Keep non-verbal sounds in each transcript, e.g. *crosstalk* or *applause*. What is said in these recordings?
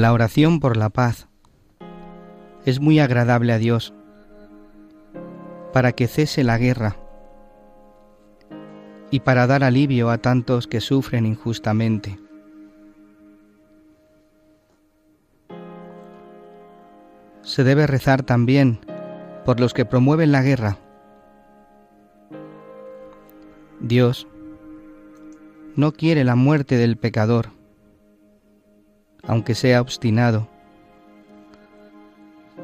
La oración por la paz es muy agradable a Dios para que cese la guerra y para dar alivio a tantos que sufren injustamente. Se debe rezar también por los que promueven la guerra. Dios no quiere la muerte del pecador, aunque sea obstinado,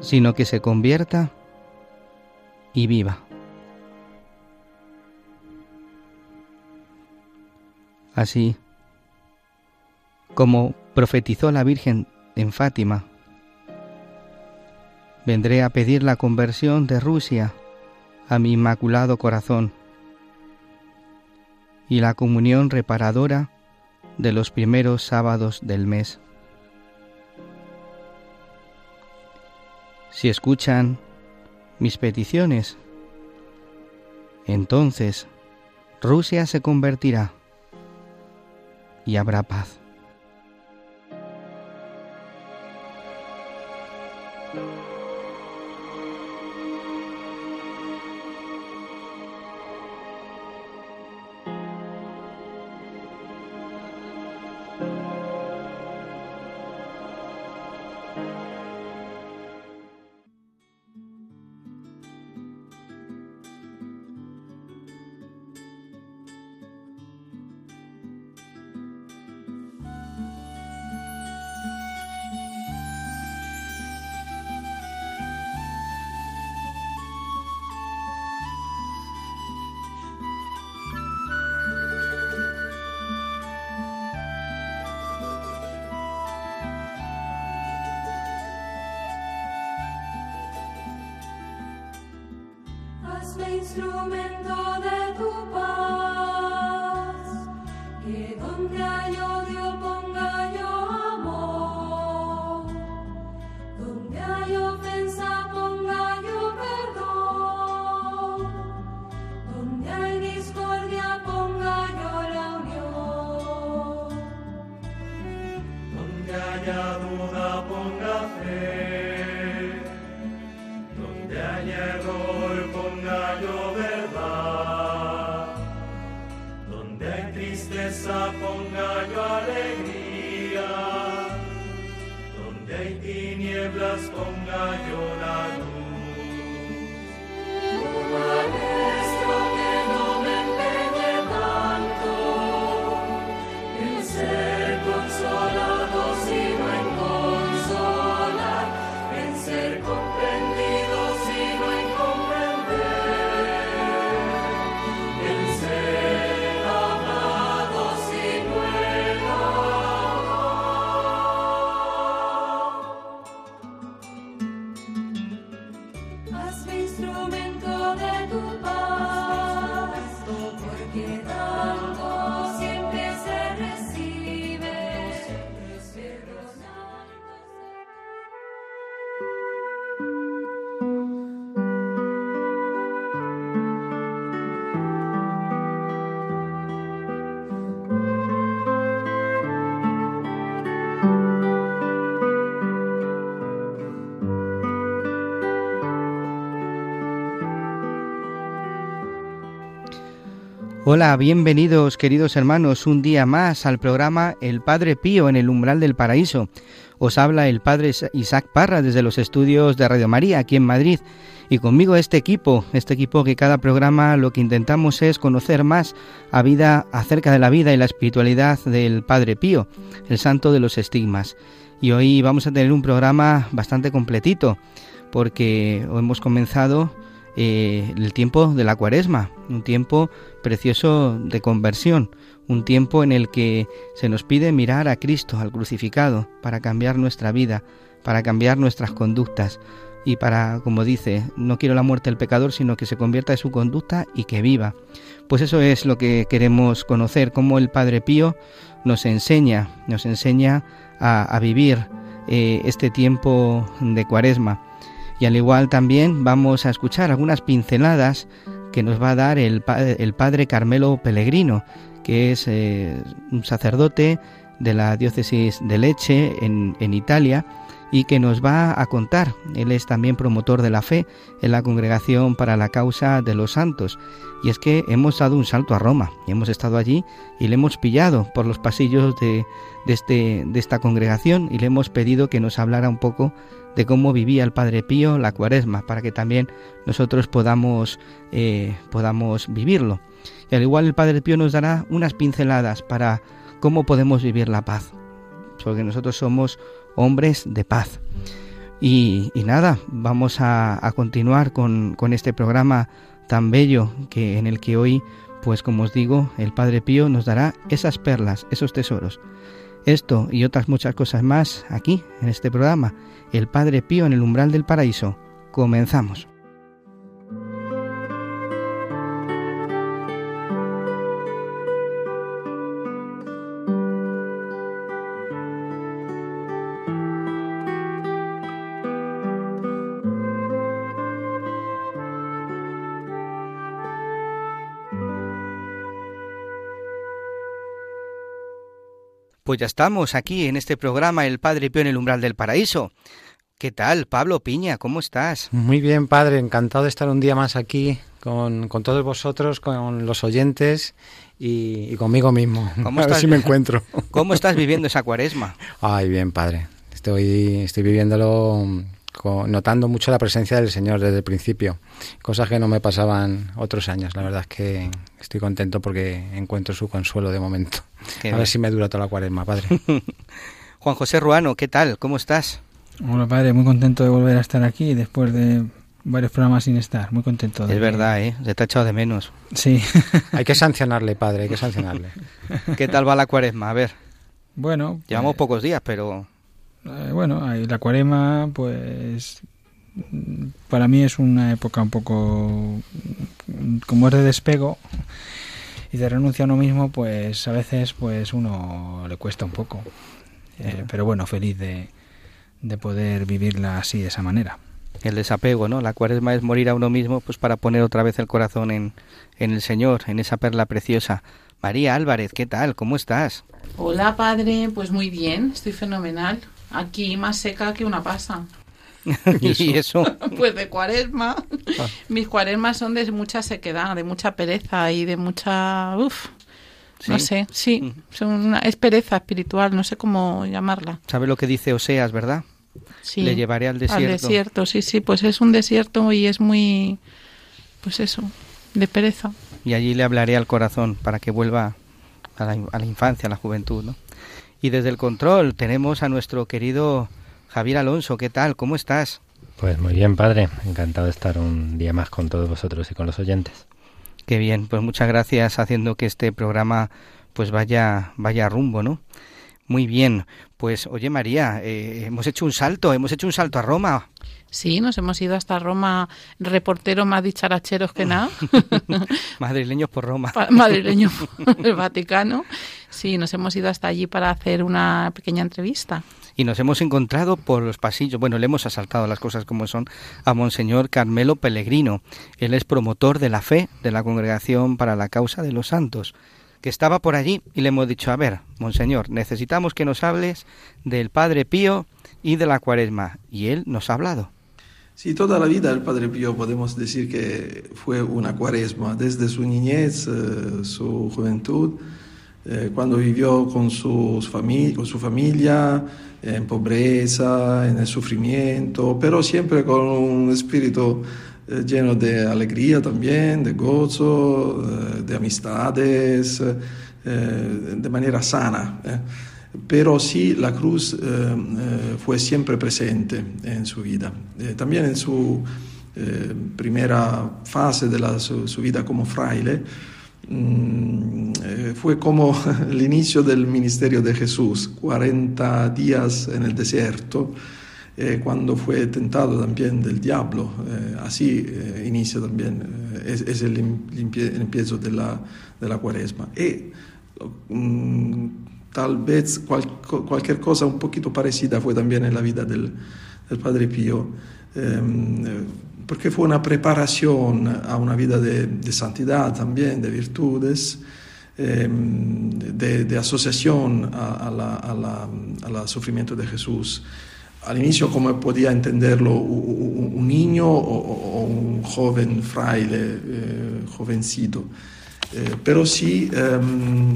sino que se convierta y viva. Así como profetizó la Virgen en Fátima, vendré a pedir la conversión de Rusia a mi inmaculado corazón y la comunión reparadora de los primeros sábados del mes. Si escuchan mis peticiones, entonces Rusia se convertirá y habrá paz. Hola, bienvenidos queridos hermanos un día más al programa El Padre Pío en el umbral del paraíso. Os habla el Padre Isaac Parra desde los estudios de Radio María aquí en Madrid y conmigo este equipo, este equipo que cada programa lo que intentamos es conocer más a vida acerca de la vida y la espiritualidad del Padre Pío, el santo de los estigmas. Y hoy vamos a tener un programa bastante completito porque hemos comenzado eh, el tiempo de la cuaresma, un tiempo precioso de conversión, un tiempo en el que se nos pide mirar a Cristo, al crucificado, para cambiar nuestra vida, para cambiar nuestras conductas y para, como dice, no quiero la muerte del pecador, sino que se convierta en su conducta y que viva. Pues eso es lo que queremos conocer, cómo el Padre Pío nos enseña, nos enseña a, vivir eh, este tiempo de cuaresma. Y al igual también vamos a escuchar algunas pinceladas que nos va a dar el, el padre Carmelo Pellegrino, que es eh, un sacerdote de la diócesis de Leche en, en Italia y que nos va a contar. Él es también promotor de la fe en la Congregación para la Causa de los Santos. Y es que hemos dado un salto a Roma y hemos estado allí y le hemos pillado por los pasillos de, de, este, de esta congregación y le hemos pedido que nos hablara un poco de cómo vivía el Padre Pío la cuaresma, para que también nosotros podamos, eh, podamos vivirlo. Y al igual el Padre Pío nos dará unas pinceladas para cómo podemos vivir la paz, porque nosotros somos hombres de paz. Y, y nada, vamos a, a continuar con, con, este programa tan bello que en el que hoy, pues como os digo, el Padre Pío nos dará esas perlas, esos tesoros. Esto y otras muchas cosas más aquí, en este programa, El Padre Pío en el umbral del paraíso. Comenzamos. Pues ya estamos aquí en este programa El Padre Pío en el umbral del paraíso. ¿Qué tal, Pablo Piña? ¿Cómo estás? Muy bien, padre. Encantado de estar un día más aquí con, con todos vosotros, con los oyentes y, y conmigo mismo. ¿Cómo *laughs* a estás, ver si me encuentro. *laughs* ¿Cómo estás viviendo esa cuaresma? Ay, bien, padre. Estoy, estoy viviéndolo, con, notando mucho la presencia del Señor desde el principio. Cosas que no me pasaban otros años. La verdad es que estoy contento porque encuentro su consuelo de momento. Qué a bien. ver si me dura toda la cuaresma, padre. *laughs* Juan José Ruano, ¿qué tal? ¿Cómo estás? Hola padre, muy contento de volver a estar aquí después de varios programas sin estar, muy contento. De es verdad, ¿eh? Se te ha echado de menos. Sí. *laughs* hay que sancionarle, padre, hay que sancionarle. ¿Qué tal va la cuaresma? A ver. Bueno. Llevamos pues, pocos días, pero... Eh, bueno, la cuaresma, pues... Para mí es una época un poco... Como es de despego y de renuncia a uno mismo, pues a veces pues uno le cuesta un poco. Eh, pero bueno, feliz de de poder vivirla así, de esa manera. El desapego, ¿no? La cuaresma es morir a uno mismo pues para poner otra vez el corazón en, en el Señor, en esa perla preciosa. María Álvarez, ¿qué tal? ¿Cómo estás? Hola, padre. Pues muy bien, estoy fenomenal. Aquí más seca que una pasa. *laughs* ¿Y eso? pues de cuaresma. Ah. Mis cuaresmas son de mucha sequedad, de mucha pereza y de mucha... Uf, ¿Sí? No sé, sí, son una, es pereza espiritual, no sé cómo llamarla. ¿Sabe lo que dice Oseas, verdad? Sí. Le llevaré al desierto. Al desierto, sí, sí, pues es un desierto y es muy, pues eso, de pereza. Y allí le hablaré al corazón para que vuelva a la, a la infancia, a la juventud, ¿no? Y desde el control tenemos a nuestro querido Javier Alonso. ¿Qué tal? ¿Cómo estás? Pues muy bien, padre. Encantado de estar un día más con todos vosotros y con los oyentes. Qué bien, pues muchas gracias haciendo que este programa pues vaya vaya rumbo, ¿no? Muy bien, pues oye María, eh, hemos hecho un salto, hemos hecho un salto a Roma. Sí, nos hemos ido hasta Roma, reporteros más dicharacheros que nada. *laughs* Madrileños por Roma. Madrileños por el Vaticano. Sí, nos hemos ido hasta allí para hacer una pequeña entrevista y nos hemos encontrado por los pasillos, bueno, le hemos asaltado las cosas como son a Monseñor Carmelo Pellegrino. Él es promotor de la fe de la Congregación para la Causa de los Santos, que estaba por allí y le hemos dicho, a ver, Monseñor, necesitamos que nos hables del Padre Pío y de la Cuaresma. Y él nos ha hablado. Sí, toda la vida del Padre Pío podemos decir que fue una cuaresma, desde su niñez, eh, su juventud, eh, cuando vivió con, su familia, en pobreza, en el sufrimiento, pero siempre con un espíritu eh, lleno de alegría también, de gozo, de amistades, de manera sana. Pero sí, la cruz eh, eh, fue siempre presente en su vida. Eh, también en su eh, primera fase de la- su, su vida como fraile, mm, eh, fue como *laughs* el inicio del ministerio de Jesús, 40 días en el desierto, eh, cuando fue tentado también del diablo. Así inicia también, es, es el empiezo de la, de la cuaresma. Y mm, tal vez cual- cualquier cosa un poquito parecida fue también en la vida del, del Padre Pío, ehm, eh, porque fue una preparación a una vida de, de santidad también, de virtudes, ehm, de, de asociación a, a la- a la- a la sufrimiento de Jesús. Al inicio, como podía entenderlo un niño o, un joven fraile, eh, jovencito, Eh, pero sí ehm,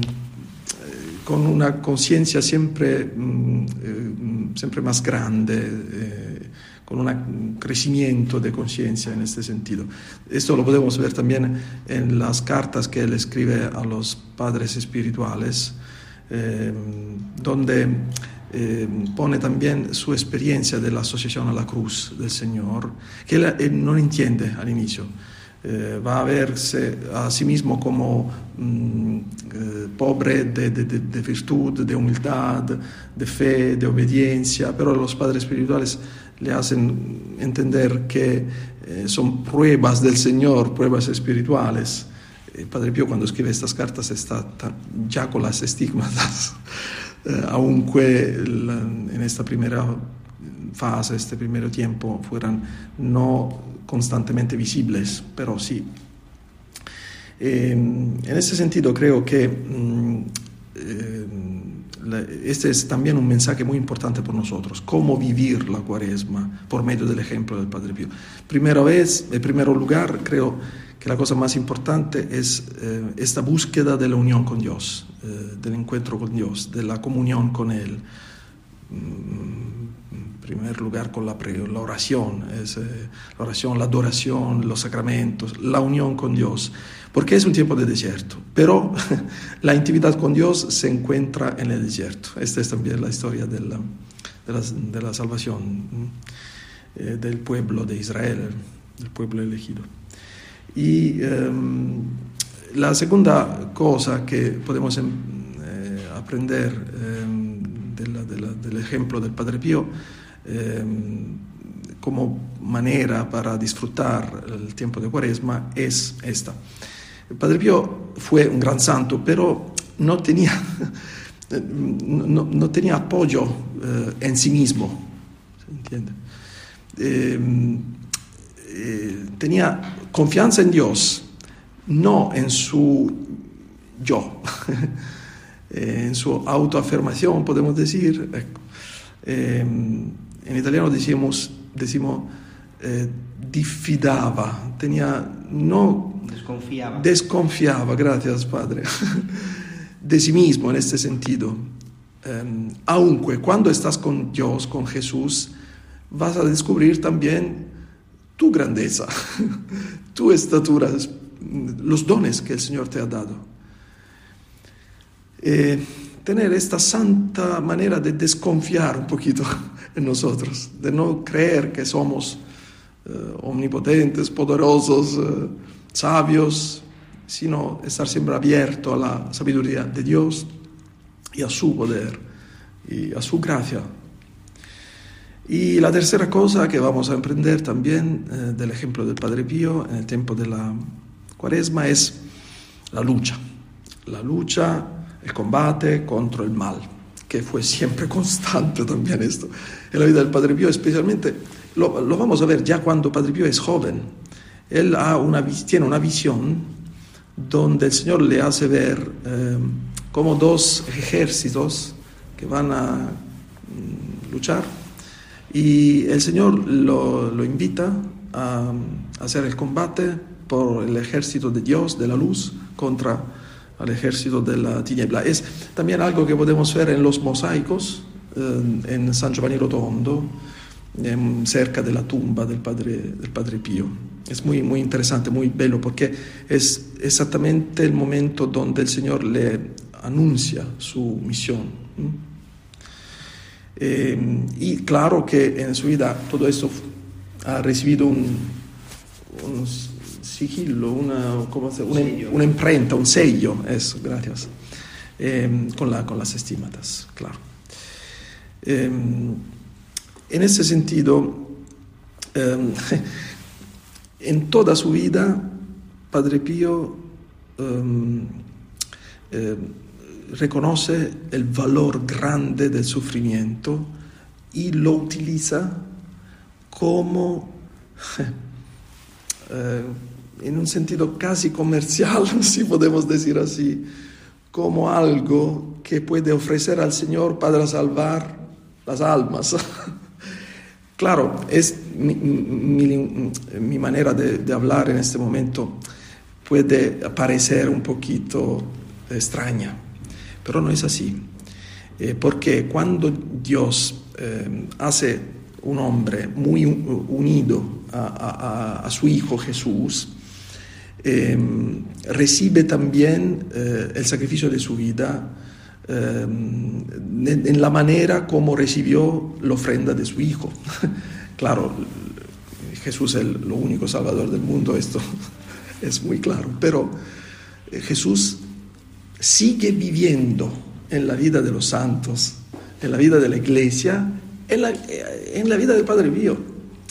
con una conciencia siempre, mm, eh, siempre más grande, eh, con un crecimiento de conciencia en este sentido. Esto lo podemos ver también en las cartas que él escribe a los padres espirituales, eh, donde eh, pone también su experiencia de la asociación a la cruz del Señor, que él, él no entiende al inicio. Eh, va a verse a sí mismo como mm, eh, pobre de, de- de- de virtud, de humildad, de fe, de obediencia, pero los padres espirituales le hacen entender que eh, son pruebas del Señor, pruebas espirituales. El Padre Pío cuando escribe estas cartas está ya con las estigmas, *laughs* eh, aunque la- en esta primera fase, este primer tiempo, fueran no constantemente visibles, pero sí. Eh, en ese sentido creo que mm, eh, este es también un mensaje muy importante por nosotros, cómo vivir la cuaresma por medio del ejemplo del Padre Pío. Primera vez, en primer lugar, creo que la cosa más importante es eh, esta búsqueda de la unión con Dios, del encuentro con Dios, de la comunión con Él. Mm, primer lugar con la, la oración, es, eh, la oración, la adoración, los sacramentos, la unión con Dios, porque es un tiempo de desierto, pero *laughs* la intimidad con Dios se encuentra en el desierto. Esta es también la historia de la, de la, de la salvación eh, del pueblo de Israel, del pueblo elegido. Y em, la segunda cosa que podemos em, eh, aprender em, de la- de la- del ejemplo del Padre Pío em, como manera para disfrutar el tiempo de Cuaresma es esta. El Padre Pío fue un gran santo, pero no tenía, *laughs* no, no tenía apoyo eh, en sí mismo, ¿se entiende? Em, eh, tenía confianza en Dios, no en su yo, eh, *laughs* en su autoafirmación, podemos decir. Eh, en italiano decimos, decimos eh, diffidava, tenía, no Desconfiaba. desconfiaba, gracias Padre, *laughs* de sí mismo en este sentido. Eh, aunque cuando estás con Dios, con Jesús, vas a descubrir también tu grandeza, *laughs* tu estatura, los dones que el Señor te ha dado. Eh, tener esta santa manera de desconfiar un poquito *laughs* en nosotros, de no creer que somos eh, omnipotentes, poderosos, eh, sabios, sino estar siempre abierto a la sabiduría de Dios y a su poder y a su gracia. Y la tercera cosa que vamos a aprender también eh, del ejemplo del Padre Pío en el tiempo de la cuaresma es la lucha. La lucha, el combate contra el mal, que fue siempre *laughs* constante también esto en la vida del Padre Pío, especialmente lo, vamos a ver ya cuando Padre Pío es joven. Él tiene una visión donde el Señor le hace ver eh, como dos ejércitos que van a mm, luchar Y el Señor lo, lo invita a, a hacer el combate por el ejército de Dios, de la luz, contra el ejército de la tiniebla. Es también algo que podemos ver en los mosaicos, eh, en San Giovanni Rotondo, cerca de la tumba del Padre, del padre Pío. Es muy, muy interesante, muy bello, porque es exactamente el momento donde el Señor le anuncia su misión. Eh, y claro que en su vida todo esto ha recibido un, un sigillo, una, ¿cómo se- una, una imprenta, un sello, eso, gracias, Eh, con, la, con las estímatas, claro. Eh, en ese sentido, eh, *laughs* en toda su vida, Padre Pío reconoce el valor grande del sufrimiento y lo utiliza como, *laughs* eh, en un sentido casi comercial, *laughs* si podemos decir así, como algo que puede ofrecer al Señor para salvar las almas. *laughs* Claro, mi, manera de, hablar en este momento puede parecer un poquito extraña, pero no es así. Eh, porque cuando Dios eh, hace un hombre muy unido a su Hijo Jesús, eh, recibe también eh, el sacrificio de su vida eh, en, la manera como recibió la ofrenda de su Hijo. *laughs* claro, Jesús es el lo único Salvador del mundo, esto *laughs* es muy claro, pero eh, Jesús sigue viviendo en la vida de los santos, en la vida de la iglesia, en la, eh, en la vida del Padre Pío,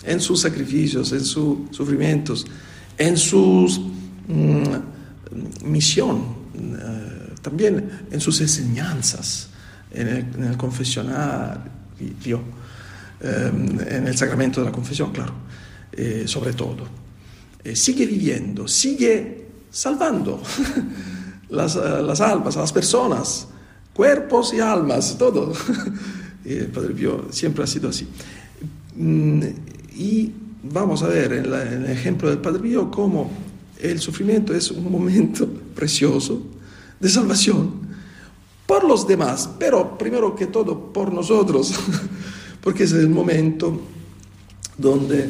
en sus sacrificios, en sus sufrimientos, en su misión, eh, también en sus enseñanzas, en el, en el confesionario, eh, en el sacramento de la confesión, claro, eh, sobre todo. Sigue viviendo, sigue salvando *laughs* las, las almas, las personas, cuerpos y almas, todo. *laughs* El Padre Pío siempre ha sido así. Mm, Y vamos a ver en el ejemplo del Padre Pío cómo el sufrimiento es un momento *laughs* precioso de salvación por los demás, pero primero que todo por nosotros, *laughs* porque es el momento donde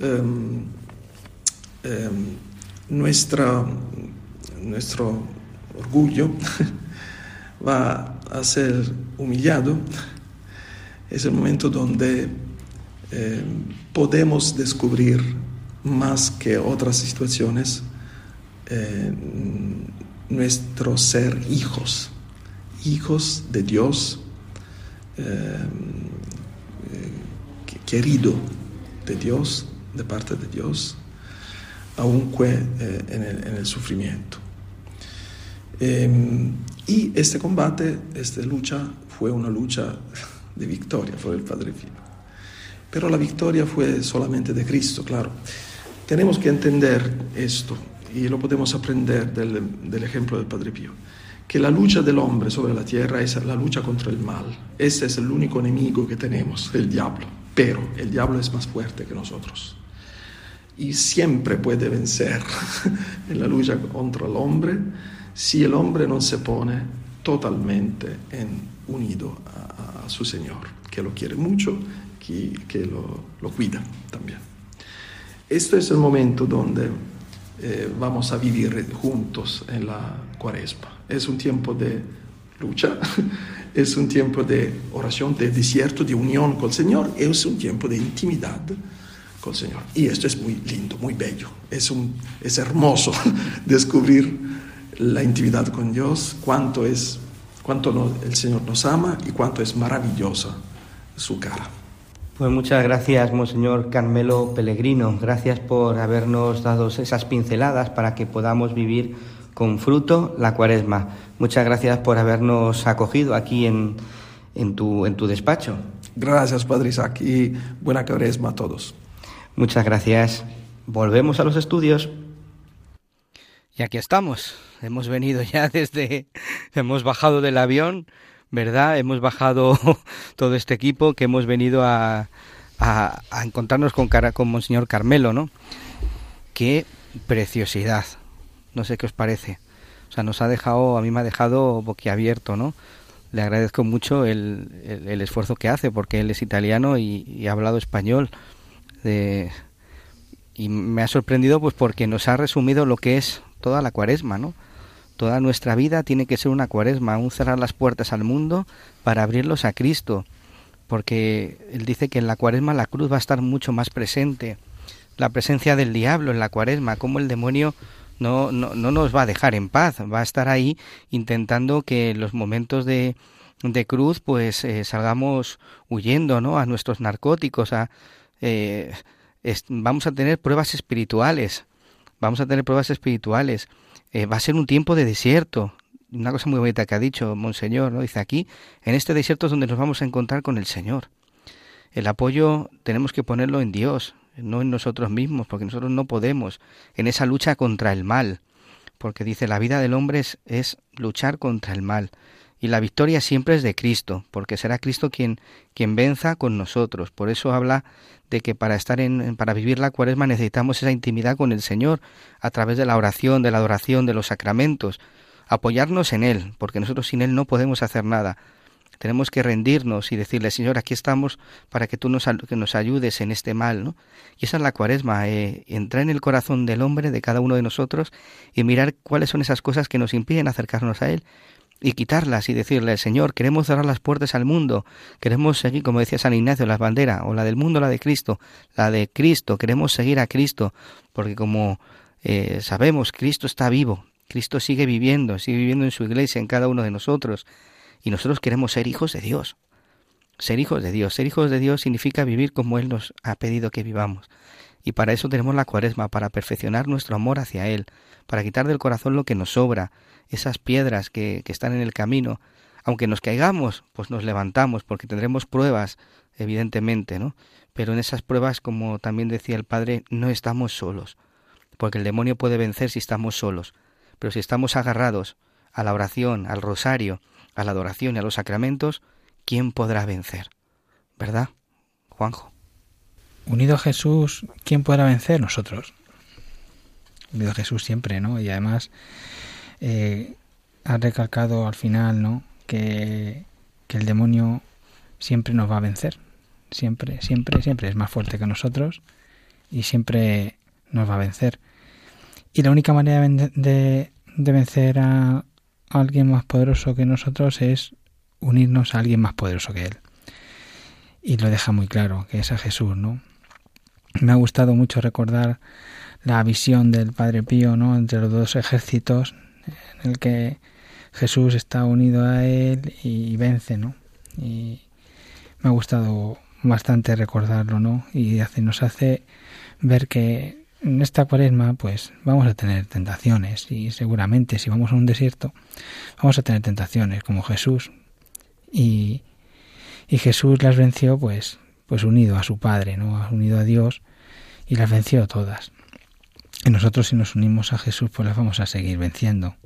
em, em, nuestra, nuestro orgullo *laughs* va a ser humillado, es el momento donde eh, podemos descubrir más que otras situaciones eh, nuestro ser hijos, hijos de Dios, eh, eh, querido de Dios, de parte de Dios, aunque eh, en, el, en el sufrimiento. Eh, y este combate, esta lucha, fue una lucha de victoria por el Padre Pío. Pero la victoria fue solamente de Cristo, claro. Tenemos que entender esto, y lo podemos aprender del, del ejemplo del Padre Pío, que la lucha del hombre sobre la tierra es la lucha contra el mal. Ese es el único enemigo que tenemos, el diablo. Pero el diablo es más fuerte que nosotros y siempre puede vencer *laughs* en la lucha contra el hombre si el hombre no se pone totalmente en, unido a, a, su Señor, que lo quiere mucho, que, que lo, lo, cuida también. Esto es el momento donde eh, vamos a vivir juntos en la cuaresma. Es un tiempo de lucha, *laughs* es un tiempo de oración, de desierto, de unión con el Señor, es un tiempo de intimidad con el Señor. Y esto es muy lindo, muy bello. Es, un, es hermoso *laughs* descubrir la intimidad con Dios, cuánto es, cuánto el Señor nos ama y cuánto es maravillosa su cara. Pues muchas gracias, Monseñor Carmelo Pellegrino. Gracias por habernos dado esas pinceladas para que podamos vivir con fruto la cuaresma. Muchas gracias por habernos acogido aquí en, en, tu, en tu despacho. Gracias, Padre Isaac, y buena cuaresma a todos. Muchas gracias. Volvemos a los estudios. Y aquí estamos. Hemos venido ya desde... Hemos bajado del avión ¿verdad? Hemos bajado *laughs* todo este equipo que hemos venido a, a, a encontrarnos con, con Monseñor Carmelo, ¿no? Qué preciosidad. No sé qué os parece. O sea, nos ha dejado, a mí me ha dejado boquiabierto, ¿no? Le agradezco mucho el, el, el esfuerzo que hace porque él es italiano y, y ha hablado español. De, y me ha sorprendido pues porque nos ha resumido lo que es toda la cuaresma, ¿no? Toda nuestra vida tiene que ser una cuaresma, un cerrar las puertas al mundo para abrirlos a Cristo, porque él dice que en la cuaresma la cruz va a estar mucho más presente, la presencia del diablo en la cuaresma, como el demonio no, no, no nos va a dejar en paz, va a estar ahí intentando que los momentos de, de cruz pues eh, salgamos huyendo, ¿no? A nuestros narcóticos, a... Eh, vamos a tener pruebas espirituales, vamos a tener pruebas espirituales. Eh, va a ser un tiempo de desierto. Una cosa muy bonita que ha dicho Monseñor, ¿no? Dice aquí, en este desierto es donde nos vamos a encontrar con el Señor. El apoyo tenemos que ponerlo en Dios, no en nosotros mismos, porque nosotros no podemos, en esa lucha contra el mal, porque dice, la vida del hombre es, es luchar contra el mal. Y la victoria siempre es de Cristo, porque será Cristo quien, quien venza con nosotros. Por eso habla de que para estar en, para vivir la cuaresma necesitamos esa intimidad con el Señor, a través de la oración, de la adoración, de los sacramentos, apoyarnos en Él, porque nosotros sin Él no podemos hacer nada. Tenemos que rendirnos y decirle, Señor, aquí estamos para que tú nos, que nos ayudes en este mal, ¿no? Y esa es la cuaresma, eh, entrar en el corazón del hombre, de cada uno de nosotros, y mirar cuáles son esas cosas que nos impiden acercarnos a Él, y quitarlas y decirle, Señor, queremos cerrar las puertas al mundo, queremos seguir, como decía San Ignacio, la bandera, o la del mundo, la de Cristo, la de Cristo, queremos seguir a Cristo, porque como eh, sabemos, Cristo está vivo, Cristo sigue viviendo, sigue viviendo en su iglesia, en cada uno de nosotros, y nosotros queremos ser hijos de Dios. Ser hijos de Dios, ser hijos de Dios significa vivir como Él nos ha pedido que vivamos. Y para eso tenemos la cuaresma, para perfeccionar nuestro amor hacia Él, para quitar del corazón lo que nos sobra, esas piedras que, que están en el camino. Aunque nos caigamos, pues nos levantamos, porque tendremos pruebas, evidentemente, ¿no? Pero en esas pruebas, como también decía el Padre, no estamos solos, porque el demonio puede vencer si estamos solos. Pero si estamos agarrados a la oración, al rosario, a la adoración y a los sacramentos, ¿quién podrá vencer? ¿Verdad, Juanjo? Unido a Jesús, ¿quién podrá vencer? Nosotros. Unido a Jesús siempre, ¿no? Y además eh, ha recalcado al final, ¿no? Que, que el demonio siempre nos va a vencer. Siempre, siempre, siempre es más fuerte que nosotros y siempre nos va a vencer. Y la única manera de, de vencer a, alguien más poderoso que nosotros es unirnos a alguien más poderoso que él. Y lo deja muy claro, que es a Jesús, ¿no? Me ha gustado mucho recordar la visión del Padre Pío, ¿no? Entre los dos ejércitos, en el que Jesús está unido a él y vence, ¿no? Y me ha gustado bastante recordarlo, ¿no? Y hace, nos hace ver que en esta cuaresma pues vamos a tener tentaciones y seguramente si vamos a un desierto vamos a tener tentaciones como Jesús y, y Jesús las venció pues pues unido a su Padre, ¿no? unido a Dios y las venció todas. Y nosotros si nos unimos a Jesús pues las vamos a seguir venciendo.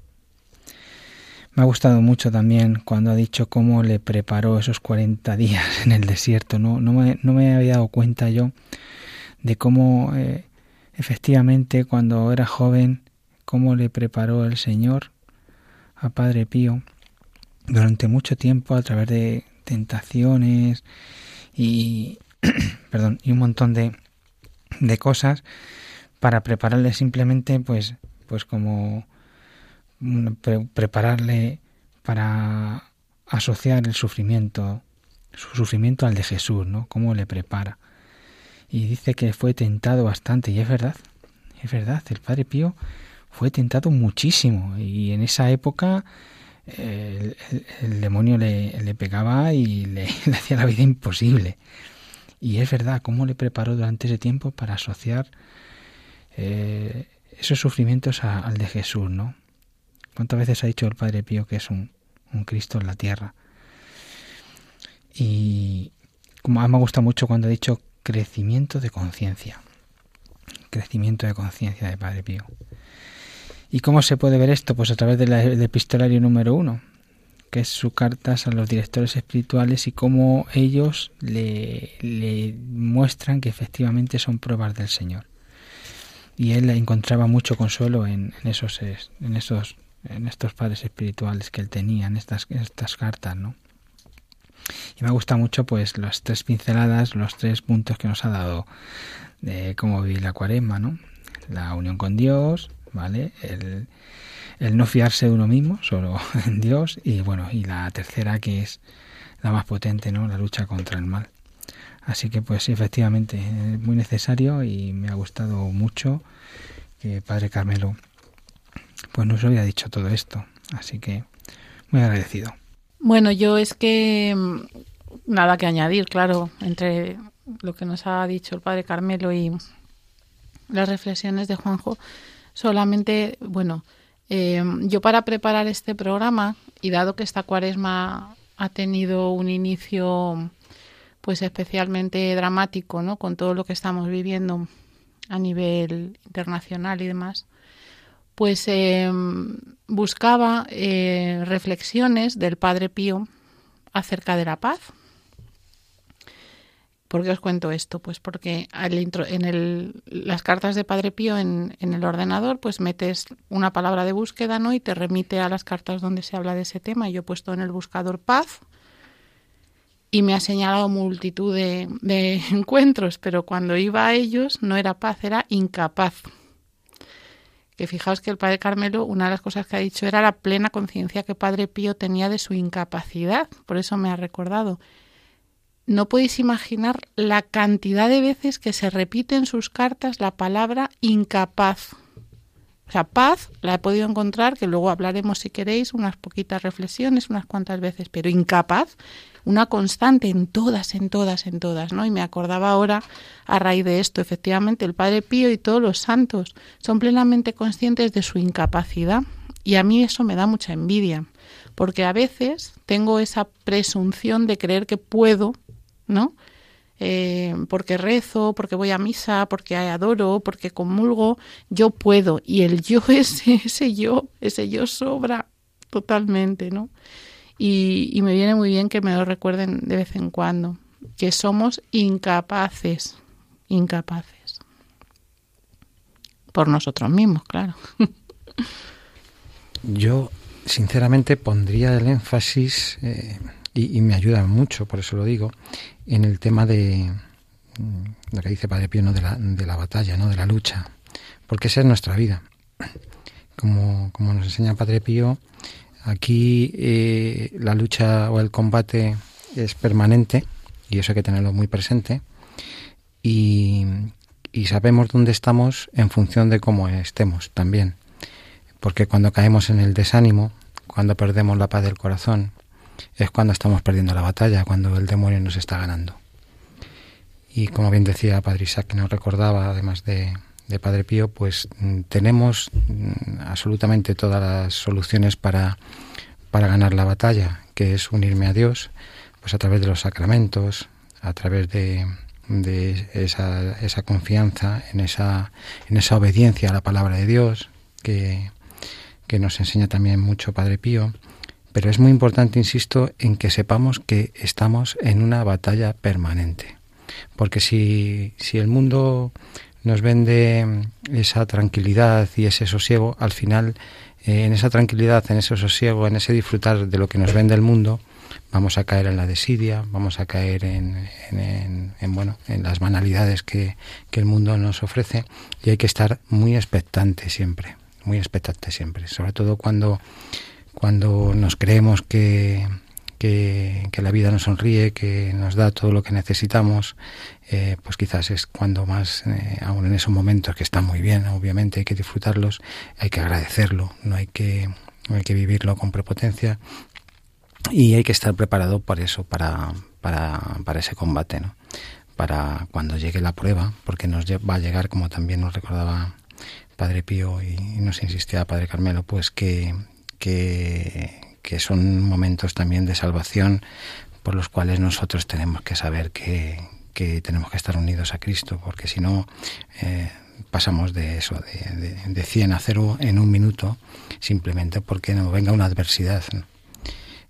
Me ha gustado mucho también cuando ha dicho cómo le preparó esos 40 días en el desierto. No, no, me, no me había dado cuenta yo de cómo eh, efectivamente cuando era joven, cómo le preparó el Señor a Padre Pío durante mucho tiempo a través de tentaciones y *clears throat* perdón y un montón de, de cosas para prepararle simplemente pues pues como pre prepararle para asociar el sufrimiento su sufrimiento al de Jesús, ¿no? Cómo le prepara y dice que fue tentado bastante, y es verdad, es verdad, el Padre Pío fue tentado muchísimo, y en esa época el, demonio le, le, pegaba y *laughs* le, hacía la vida imposible. Y es verdad, cómo le preparó durante ese tiempo para asociar eh, esos sufrimientos al de Jesús, ¿no? ¿Cuántas veces ha dicho el Padre Pío que es un, Cristo en la tierra? Y como a mí me gusta mucho cuando ha dicho crecimiento de conciencia. Crecimiento de conciencia de Padre Pío. ¿Y cómo se puede ver esto? Pues a través del epistolario número uno, que es sus cartas a los directores espirituales y cómo ellos le muestran que efectivamente son pruebas del Señor. Y él encontraba mucho consuelo en, esos, en esos, en estos padres espirituales que él tenía, en estas, en estas cartas, ¿no? Y me gusta mucho pues las tres pinceladas, los tres puntos que nos ha dado de cómo vivir la cuaresma, ¿no? La unión con Dios, ¿vale? El, el no fiarse de uno mismo, solo *laughs* en Dios, y bueno, y la tercera que es la más potente, ¿no? La lucha contra el mal. Así que pues sí, efectivamente, es muy necesario y me ha gustado mucho que Padre Carmelo pues nos había dicho todo esto. Así que muy agradecido. Bueno, yo es que mm, nada que añadir, claro, entre lo que nos ha dicho el padre Carmelo y las reflexiones de Juanjo. Solamente, bueno, eh, yo para preparar este programa y dado que esta cuaresma ha tenido un inicio pues especialmente dramático, ¿no? Con todo lo que estamos viviendo a nivel internacional y demás, pues eh, buscaba eh, reflexiones del Padre Pío acerca de la paz. ¿Por qué os cuento esto? Pues porque al intro, en las cartas de Padre Pío en, en, el ordenador, pues metes una palabra de búsqueda, ¿no? Y te remite a las cartas donde se habla de ese tema. Yo he puesto en el buscador paz y me ha señalado multitud de, *laughs* encuentros, pero cuando iba a ellos no era paz, era incapaz que fijaos que el padre Carmelo, una de las cosas que ha dicho era la plena conciencia que padre Pío tenía de su incapacidad, por eso me ha recordado. No podéis imaginar la cantidad de veces que se repite en sus cartas la palabra incapaz. O sea, paz la he podido encontrar, que luego hablaremos si queréis, unas poquitas reflexiones, unas cuantas veces, pero incapaz una constante en todas, en todas, en todas, ¿no? Y me acordaba ahora, a raíz de esto, efectivamente, el Padre Pío y todos los santos son plenamente conscientes de su incapacidad y a mí eso me da mucha envidia, porque a veces tengo esa presunción de creer que puedo, ¿no? Eh, porque rezo, porque voy a misa, porque adoro, porque comulgo, yo puedo. Y el yo *laughs* ese, ese yo, ese yo sobra totalmente, ¿no? Y, y, me viene muy bien que me lo recuerden de vez en cuando, que somos incapaces, incapaces. Por nosotros mismos, claro. *laughs* Yo, sinceramente, pondría el énfasis, eh, y, y, me ayuda mucho, por eso lo digo, en el tema de lo que dice Padre Pío, ¿no? de, la, de la batalla, ¿no? de la lucha, porque esa es nuestra vida. Como, como nos enseña Padre Pío, Aquí eh, la lucha o el combate es permanente y eso hay que tenerlo muy presente y, y, sabemos dónde estamos en función de cómo estemos también. Porque cuando caemos en el desánimo, cuando perdemos la paz del corazón, es cuando estamos perdiendo la batalla, cuando el demonio nos está ganando. Y como bien decía Padre Isaac, que nos recordaba, además de, de Padre Pío, pues mm, tenemos mm, absolutamente todas las soluciones para, para ganar la batalla, que es unirme a Dios, pues a través de los sacramentos, a través de, de esa, esa, confianza, en esa, en esa obediencia a la palabra de Dios, que, que nos enseña también mucho Padre Pío. Pero es muy importante, insisto, en que sepamos que estamos en una batalla permanente. Porque si, si el mundo nos vende esa tranquilidad y ese sosiego, al final eh, en esa tranquilidad, en ese sosiego, en ese disfrutar de lo que nos vende el mundo, vamos a caer en la desidia, vamos a caer en, en, en bueno, en las banalidades que, que, el mundo nos ofrece y hay que estar muy expectante siempre, muy expectante siempre, sobre todo cuando, cuando nos creemos que, que, la vida nos sonríe, que nos da todo lo que necesitamos, eh, pues quizás es cuando más, eh, aún en esos momentos que están muy bien, obviamente hay que disfrutarlos, hay que agradecerlo, no hay que, no hay que vivirlo con prepotencia y hay que estar preparado para eso, para, para, para ese combate, ¿no? para cuando llegue la prueba, porque nos va a llegar, como también nos recordaba Padre Pío y nos insistía Padre Carmelo, pues que, que que son momentos también de salvación por los cuales nosotros tenemos que saber que, que tenemos que estar unidos a Cristo, porque si no eh, pasamos de eso, de, de, de, 100 a 0 en un minuto, simplemente porque nos venga una adversidad.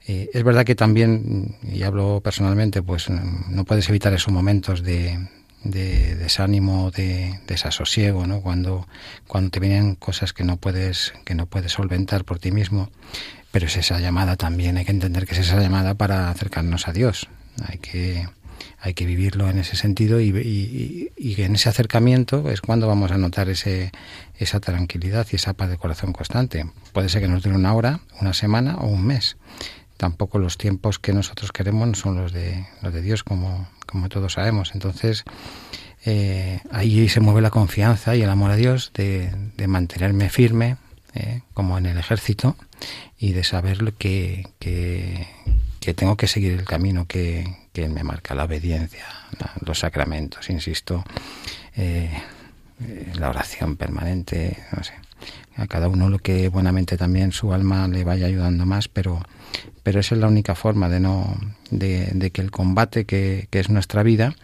Eh, es verdad que también, y hablo personalmente, pues no puedes evitar esos momentos de, de desánimo, de desasosiego, ¿no? Cuando, cuando te vienen cosas que no puedes, que no puedes solventar por ti mismo. Pero es esa llamada también, hay que entender que es esa llamada para acercarnos a Dios. Hay que, hay que vivirlo en ese sentido y, y, y, en ese acercamiento es cuando vamos a notar ese, esa tranquilidad y esa paz de corazón constante. Puede ser que nos dure una hora, una semana o un mes. Tampoco los tiempos que nosotros queremos son los de, los de Dios, como, como todos sabemos. Entonces, eh, ahí se mueve la confianza y el amor a Dios de, de mantenerme firme, eh, como en el ejército, y de saber que, que, tengo que seguir el camino que, que me marca, la obediencia, la, los sacramentos, insisto, eh, la oración permanente, no sé. A cada uno lo que buenamente también su alma le vaya ayudando más, pero, pero esa es la única forma de no de, de que el combate que, que es nuestra vida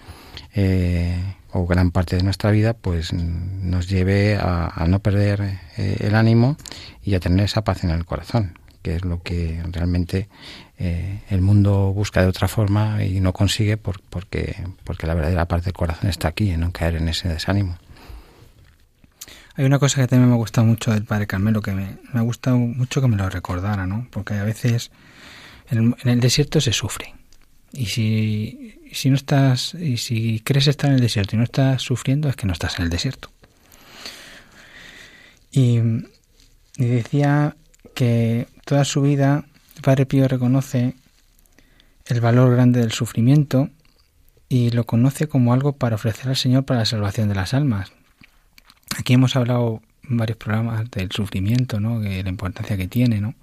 eh, o gran parte de nuestra vida pues nos lleve a, no perder eh, el ánimo y a tener esa paz en el corazón que es lo que realmente eh, el mundo busca de otra forma y no consigue por, porque, porque la verdadera parte del corazón está aquí, en no caer en ese desánimo. Hay una cosa que también me gusta mucho del Padre Carmelo, que me, me ha gustado mucho que me lo recordara, ¿no? Porque a veces en, en el desierto se sufre. Y si, si no estás, y si crees estar en el desierto y no estás sufriendo, es que no estás en el desierto. Y, y decía que toda su vida Padre Pío reconoce el valor grande del sufrimiento y lo conoce como algo para ofrecer al Señor para la salvación de las almas. Aquí hemos hablado en varios programas del sufrimiento, ¿no? Que la importancia que tiene, ¿no?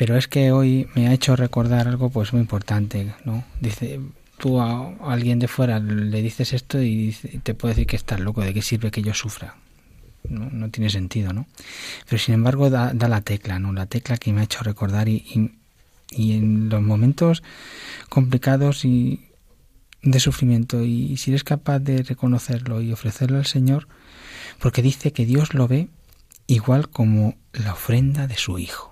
Pero es que hoy me ha hecho recordar algo pues muy importante, ¿no? Dice, tú a alguien de fuera le dices esto y te puede decir que estás loco, ¿de qué sirve que yo sufra? No, no tiene sentido, ¿no? Pero sin embargo da, da, la tecla, ¿no? La tecla que me ha hecho recordar y, y, y en los momentos complicados y de sufrimiento y si eres capaz de reconocerlo y ofrecerlo al Señor, porque dice que Dios lo ve igual como la ofrenda de su Hijo.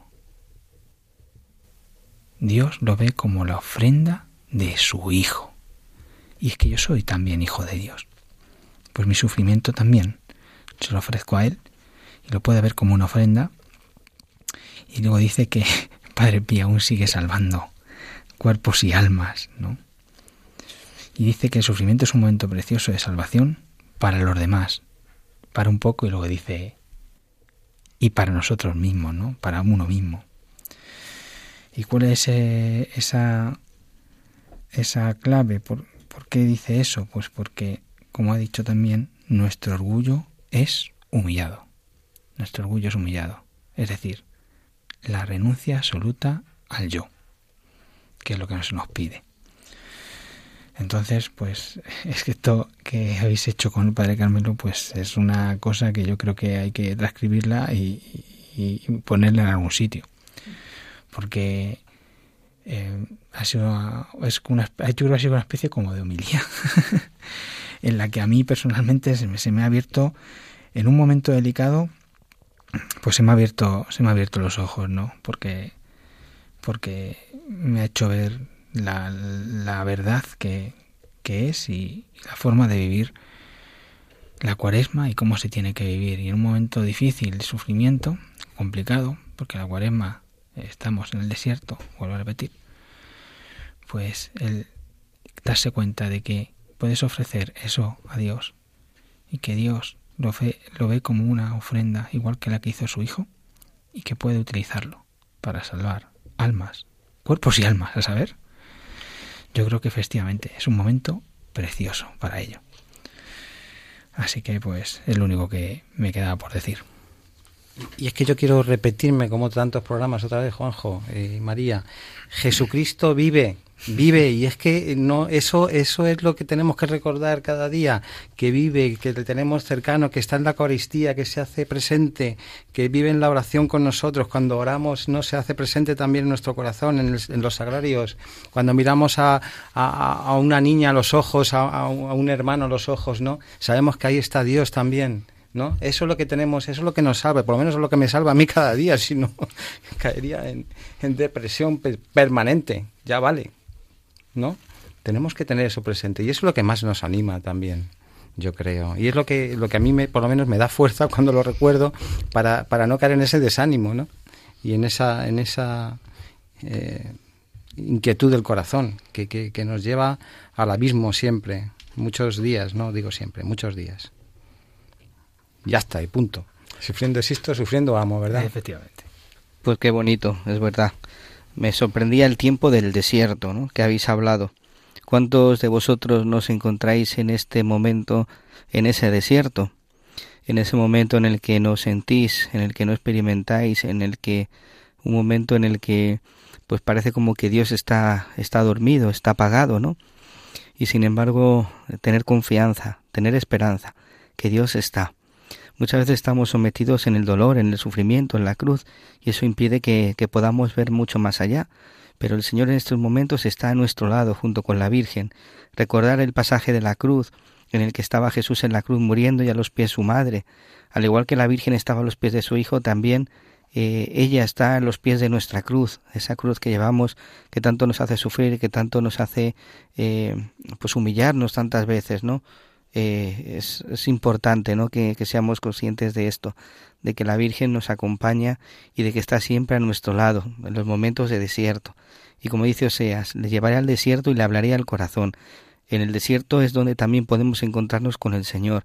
Dios lo ve como la ofrenda de su Hijo. Y es que yo soy también hijo de Dios. Pues mi sufrimiento también se lo ofrezco a Él y lo puede ver como una ofrenda. Y luego dice que *laughs* Padre Pío aún sigue salvando cuerpos y almas, ¿no? Y dice que el sufrimiento es un momento precioso de salvación para los demás, para un poco y luego dice y para nosotros mismos, ¿no? Para uno mismo. ¿Y cuál es eh, esa esa clave? ¿Por, ¿Por qué dice eso? Pues porque, como ha dicho también, nuestro orgullo es humillado. Nuestro orgullo es humillado. Es decir, la renuncia absoluta al yo, que es lo que se nos pide. Entonces, pues *laughs* es que esto que habéis hecho con el Padre Carmelo, pues es una cosa que yo creo que hay que transcribirla y, y, ponerla en algún sitio. Porque eh, ha sido es una, yo creo ha sido una especie como de homilía. *laughs* en la que a mí personalmente se me, se me ha abierto en un momento delicado pues se me ha abierto se me ha abierto los ojos no porque porque me ha hecho ver la, la verdad que, que es y, la forma de vivir la cuaresma y cómo se tiene que vivir y en un momento difícil de sufrimiento complicado porque la cuaresma estamos en el desierto vuelvo a repetir pues el darse cuenta de que puedes ofrecer eso a Dios y que Dios lo ve, lo ve como una ofrenda igual que la que hizo su Hijo y que puede utilizarlo para salvar almas, cuerpos y almas, a saber. Yo creo que efectivamente es un momento precioso para ello. Así que pues es lo único que me quedaba por decir. Y es que yo quiero repetirme como tantos programas otra vez, Juanjo y eh, María. Jesucristo vive, vive. Y es que no eso eso es lo que tenemos que recordar cada día que vive que le tenemos cercano que está en la Eucaristía que se hace presente que vive en la oración con nosotros. Cuando oramos no se hace presente también en nuestro corazón en, los sagrarios. Cuando miramos a, a, a, una niña a los ojos a, a un hermano a los ojos no sabemos que ahí está Dios también ¿no? Eso es lo que tenemos, eso es lo que nos salva, por lo menos es lo que me salva a mí cada día, *laughs* si no caería en, depresión pe- permanente, ya vale, ¿no? Tenemos que tener eso presente y eso es lo que más nos anima también, yo creo. Y es lo que, lo que a mí me, por lo menos me da fuerza *laughs* cuando lo recuerdo para, para no caer en ese desánimo, ¿no? Y en esa, en esa eh, inquietud del corazón que, que, que nos lleva al abismo siempre, muchos días, no digo siempre, muchos días. Ya está, y punto. Sufriendo existo, sufriendo amo, ¿verdad? Efectivamente. Pues qué bonito, es verdad. Me sorprendía el tiempo del desierto, ¿no? Que habéis hablado. ¿Cuántos de vosotros nos encontráis en este momento, en ese desierto? En ese momento en el que no sentís, en el que no experimentáis, en el que un momento en el que pues parece como que Dios está está dormido, está apagado, ¿no? Y sin embargo, tener confianza, tener esperanza, que Dios está. Muchas veces estamos sometidos en el dolor, en el sufrimiento, en la cruz, y eso impide que, que podamos ver mucho más allá. Pero el Señor en estos momentos está a nuestro lado junto con la Virgen. Recordar el pasaje de la cruz, en el que estaba Jesús en la cruz muriendo y a los pies su madre. Al igual que la Virgen estaba a los pies de su Hijo, también eh, ella está a los pies de nuestra cruz, esa cruz que llevamos, que tanto nos hace sufrir, que tanto nos hace eh, pues humillarnos tantas veces, ¿no? Eh, es, es, importante ¿no? Que, que, seamos conscientes de esto, de que la Virgen nos acompaña y de que está siempre a nuestro lado en los momentos de desierto. Y como dice Oseas, le llevaré al desierto y le hablaré al corazón. En el desierto es donde también podemos encontrarnos con el Señor.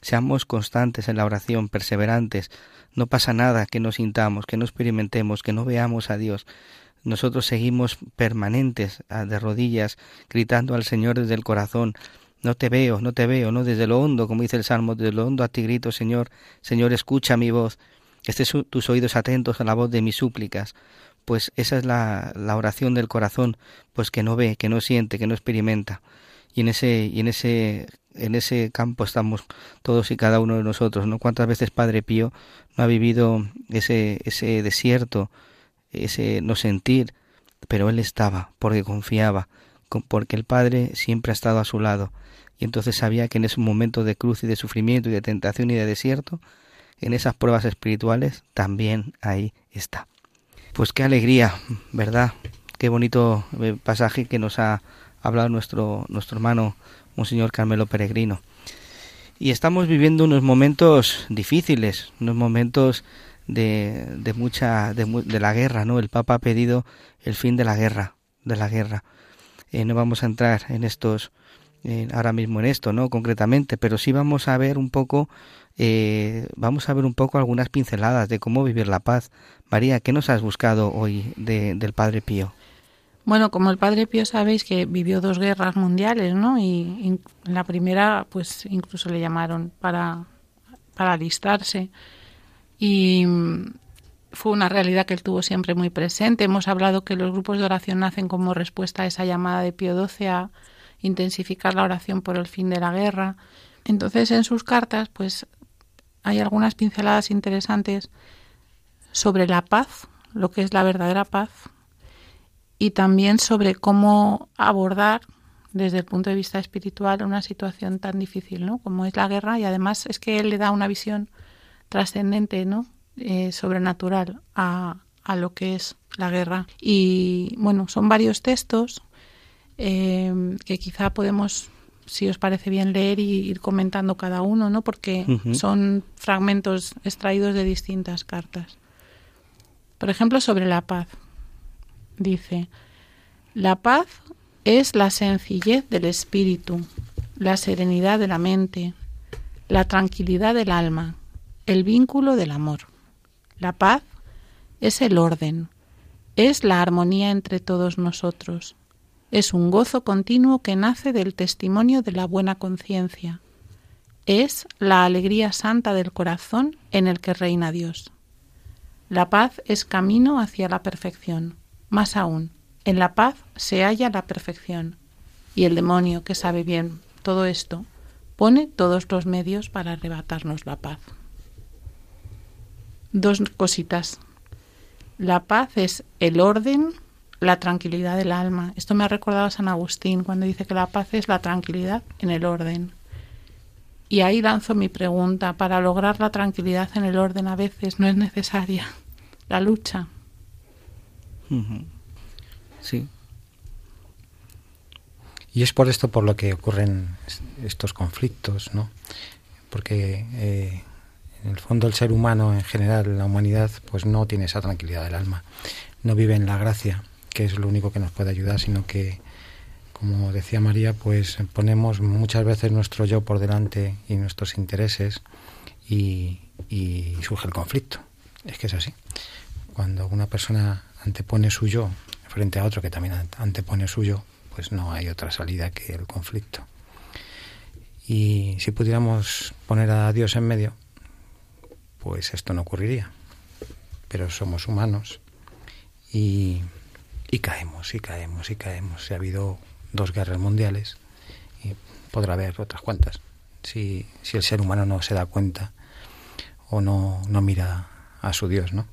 Seamos constantes en la oración, perseverantes. No pasa nada que no sintamos, que no experimentemos, que no veamos a Dios. Nosotros seguimos permanentes de rodillas, gritando al Señor desde el corazón, no te veo, no te veo, no desde lo hondo, como dice el Salmo, desde lo hondo a ti grito, Señor, Señor, escucha mi voz, estés tus oídos atentos a la voz de mis súplicas. Pues esa es la, oración del corazón, pues que no ve, que no siente, que no experimenta. Y en ese, y en ese, en ese campo estamos todos y cada uno de nosotros, ¿no? Cuántas veces Padre Pío no ha vivido ese, ese desierto, ese no sentir, pero él estaba, porque confiaba, porque el Padre siempre ha estado a su lado y entonces sabía que en ese momento de cruz y de sufrimiento y de tentación y de desierto, en esas pruebas espirituales, también ahí está. Pues qué alegría, ¿verdad? Qué bonito pasaje que nos ha hablado nuestro, nuestro hermano Monseñor Carmelo Peregrino. Y estamos viviendo unos momentos difíciles, unos momentos de, de mucha, de, de, la guerra, ¿no? El Papa ha pedido el fin de la guerra, de la guerra. Eh, no vamos a entrar en estos eh, ahora mismo en esto, ¿no? Concretamente, pero sí vamos a ver un poco, eh, vamos a ver un poco algunas pinceladas de cómo vivir la paz. María, ¿qué nos has buscado hoy de, del Padre Pío? Bueno, como el Padre Pío sabéis que vivió dos guerras mundiales, ¿no? Y, en la primera, pues incluso le llamaron para, para alistarse. Y fue una realidad que él tuvo siempre muy presente. Hemos hablado que los grupos de oración nacen como respuesta a esa llamada de Pío XII intensificar la oración por el fin de la guerra. Entonces, en sus cartas, pues hay algunas pinceladas interesantes sobre la paz, lo que es la verdadera paz, y también sobre cómo abordar desde el punto de vista espiritual una situación tan difícil, ¿no? Como es la guerra y además es que él le da una visión trascendente, ¿no? Eh, sobrenatural a, a lo que es la guerra. Y bueno, son varios textos eh, que quizá podemos, si os parece bien, leer y ir comentando cada uno, ¿no? Porque uh -huh. son fragmentos extraídos de distintas cartas. Por ejemplo, sobre la paz. Dice, la paz es la sencillez del espíritu, la serenidad de la mente, la tranquilidad del alma, el vínculo del amor. La paz es el orden, es la armonía entre todos nosotros, es un gozo continuo que nace del testimonio de la buena conciencia, es la alegría santa del corazón en el que reina Dios. La paz es camino hacia la perfección. Más aún, en la paz se halla la perfección, y el demonio, que sabe bien todo esto, pone todos los medios para arrebatarnos la paz. Dos cositas. La paz es el orden, la tranquilidad del alma. Esto me ha recordado a San Agustín cuando dice que la paz es la tranquilidad en el orden. Y ahí lanzo mi pregunta. Para lograr la tranquilidad en el orden a veces no es necesaria *laughs* la lucha. Sí. Y es por esto por lo que ocurren es- estos conflictos, ¿no? Porque eh, en el fondo el ser humano en general, la humanidad, pues no tiene esa tranquilidad del alma. No vive en la gracia, que es lo único que nos puede ayudar, sino que, como decía María, pues ponemos muchas veces nuestro yo por delante y nuestros intereses y, y surge el conflicto. Es que es así. Cuando una persona antepone su yo frente a otro que también ante- antepone su yo, pues no hay otra salida que el conflicto. Y si pudiéramos poner a Dios en medio, pues esto no ocurriría. Pero somos humanos y, y caemos, y caemos, y caemos. Si ha habido dos guerras mundiales, y podrá haber otras cuantas. Si, si el ser humano no se da cuenta o no, no mira a su Dios, ¿no?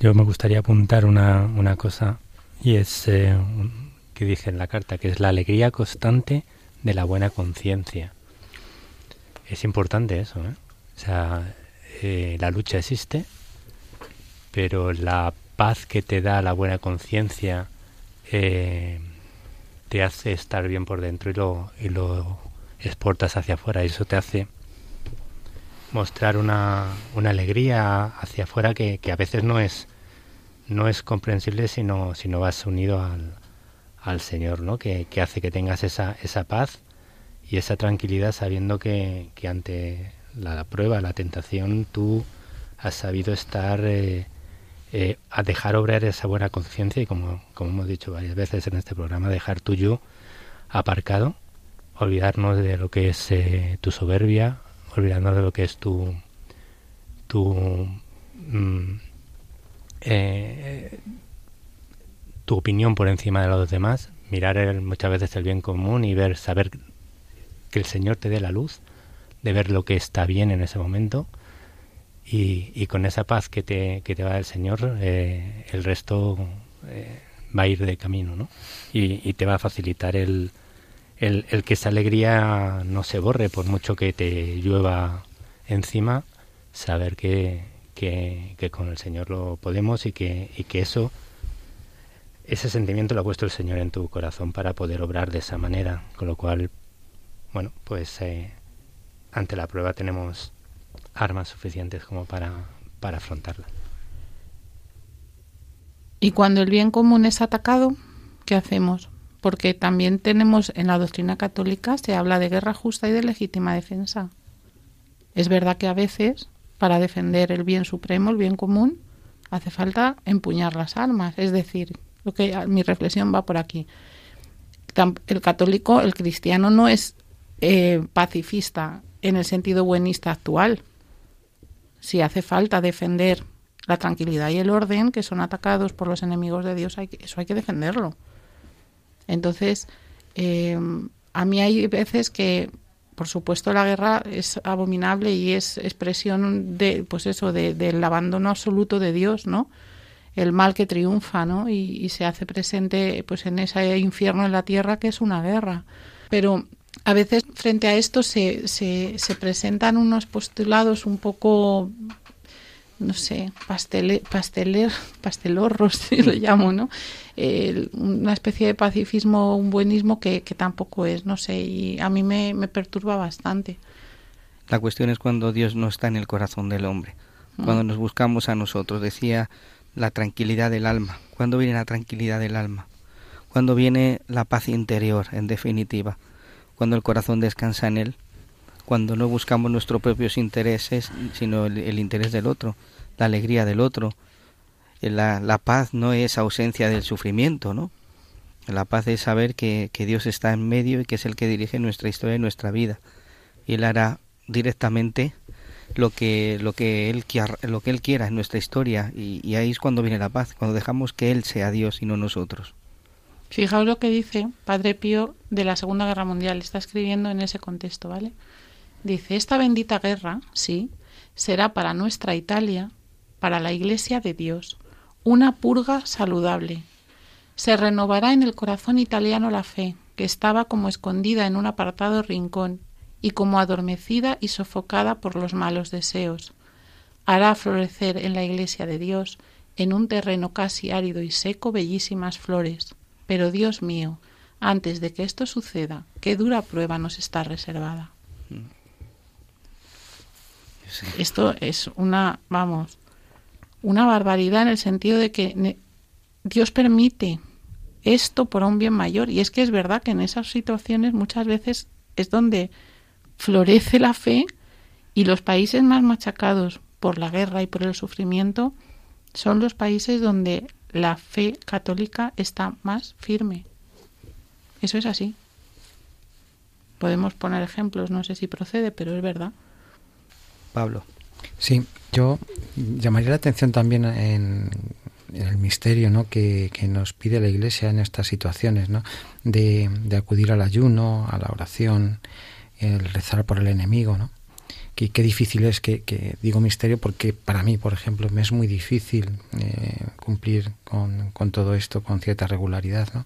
Yo me gustaría apuntar una, una cosa y es eh, que dice en la carta, que es la alegría constante de la buena conciencia. Es importante eso, ¿eh? O sea, eh, la lucha existe, pero la paz que te da la buena conciencia eh, te hace estar bien por dentro y lo, y lo exportas hacia afuera. Y eso te hace mostrar una, una alegría hacia afuera que, que a veces no es no es comprensible si no, si no vas unido al, al Señor, ¿no? Que, que hace que tengas esa, esa paz y esa tranquilidad sabiendo que, que ante la, prueba, la tentación, tú has sabido estar eh, eh, a dejar obrar esa buena conciencia y como, como hemos dicho varias veces en este programa, dejar tu yo aparcado, olvidarnos de lo que es eh, tu soberbia, olvidarnos de lo que es tu tu mm, eh, tu opinión por encima de los demás, mirar el- muchas veces el bien común y ver, saber que el Señor te dé la luz, de ver lo que está bien en ese momento y, y con esa paz que te, que te va el Señor, eh, el resto eh, va a ir de camino, ¿no? Y, y te va a facilitar el, el, el que esa alegría no se borre por mucho que te llueva encima, saber que, que, con el Señor lo podemos y que, y que eso, ese sentimiento lo ha puesto el Señor en tu corazón para poder obrar de esa manera, con lo cual, bueno, pues eh, ante la prueba tenemos armas suficientes como para, para afrontarla. Y cuando el bien común es atacado, ¿qué hacemos? Porque también tenemos en la doctrina católica se habla de guerra justa y de legítima defensa. Es verdad que a veces, para defender el bien supremo, el bien común, hace falta empuñar las armas. Es decir, lo que mi reflexión va por aquí. El católico, el cristiano, no es eh, pacifista en el sentido buenista actual. Si hace falta defender la tranquilidad y el orden que son atacados por los enemigos de Dios, hay que- eso hay que defenderlo. Entonces, eh, a mí hay veces que, por supuesto, la guerra es abominable y es expresión de, pues eso, de- del abandono absoluto de Dios, ¿no? El mal que triunfa, ¿no? Y, y se hace presente, pues, en ese infierno en la tierra que es una guerra. Pero a veces frente a esto se, se, se presentan unos postulados un poco no sé, pastele, pasteler, pastelorros, *laughs* si lo llamo, ¿no? Una especie de pacifismo, un buenismo que, que tampoco es, no sé, y a mí me, me perturba bastante. La cuestión es cuando Dios no está en el corazón del hombre, cuando nos buscamos a nosotros. Decía la tranquilidad del alma. ¿Cuándo viene la tranquilidad del alma? Cuando viene la paz interior, en definitiva. Cuando el corazón descansa en él. Cuando no buscamos nuestros propios intereses, sino el, interés del otro, la alegría del otro. La, la paz no es ausencia del sufrimiento, ¿no? La paz es saber que, que Dios está en medio y que es el que dirige nuestra historia y nuestra vida. Y Él hará directamente lo que, lo que, él, quiera- lo que Él quiera en nuestra historia. Y ahí es cuando viene la paz, cuando dejamos que Él sea Dios y no nosotros. Fijaos lo que dice Padre Pío de la Segunda Guerra Mundial, está escribiendo en ese contexto, ¿vale? Dice, esta bendita guerra, sí, será para nuestra Italia, para la Iglesia de Dios, una purga saludable. Se renovará en el corazón italiano la fe, que estaba como escondida en un apartado rincón y como adormecida y sofocada por los malos deseos. Hará florecer en la iglesia de Dios, en un terreno casi árido y seco, bellísimas flores. Pero Dios mío, antes de que esto suceda, qué dura prueba nos está reservada. Esto es una, vamos, una barbaridad en el sentido de que Dios permite esto por un bien mayor. Y es que es verdad que en esas situaciones muchas veces es donde florece la fe y los países más machacados por la guerra y por el sufrimiento son los países donde la fe católica está más firme. Eso es así. Podemos poner ejemplos, no sé si procede, pero es verdad. Pablo. Sí, yo llamaría la atención también en, el misterio ¿no? que, que nos pide la Iglesia en estas situaciones, ¿no? de, de acudir al ayuno, a la oración, el rezar por el enemigo, ¿no? Que, qué difícil es que, que digo misterio porque para mí, por ejemplo, me es muy difícil eh, cumplir con, todo esto con cierta regularidad, ¿no?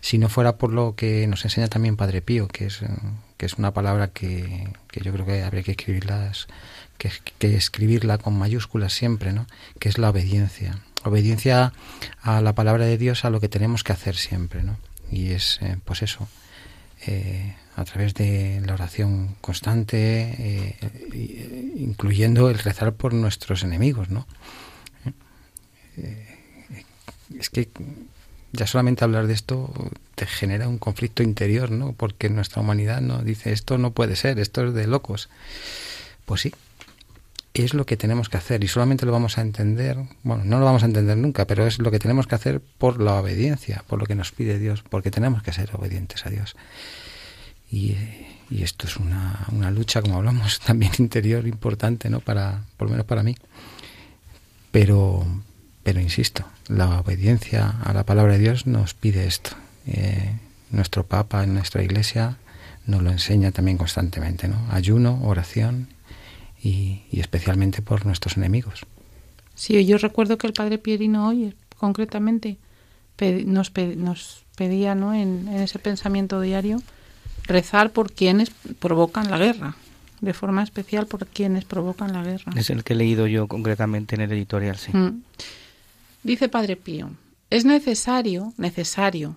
Si no fuera por lo que nos enseña también Padre Pío, que es, que es una palabra que, que yo creo que habría que escribirlas que, que escribirla con mayúsculas siempre, ¿no? Que es la obediencia. Obediencia a la palabra de Dios, a lo que tenemos que hacer siempre, ¿no? Y es, eh, pues eso, eh, a través de la oración constante, eh, incluyendo el rezar por nuestros enemigos, ¿no? Eh, es que ya solamente hablar de esto te genera un conflicto interior, ¿no? Porque nuestra humanidad no dice esto no puede ser, esto es de locos. Pues sí, es lo que tenemos que hacer y solamente lo vamos a entender, bueno, no lo vamos a entender nunca, pero es lo que tenemos que hacer por la obediencia, por lo que nos pide Dios, porque tenemos que ser obedientes a Dios. Y, y esto es una, una lucha, como hablamos, *laughs* también interior importante, ¿no? Para, por lo menos para mí. Pero, pero insisto, la obediencia a la palabra de Dios nos pide esto. Eh, nuestro Papa en nuestra Iglesia nos lo enseña también constantemente, ¿no? Ayuno, oración y, y especialmente por nuestros enemigos. Sí, yo recuerdo que el padre Pierino hoy, concretamente, pedi- nos, nos pedía ¿no? en, en ese pensamiento diario rezar por quienes provocan la guerra, de forma especial por quienes provocan la guerra. Es el que he leído yo concretamente en el editorial, sí. Mm. Dice Padre Pío, es necesario, necesario,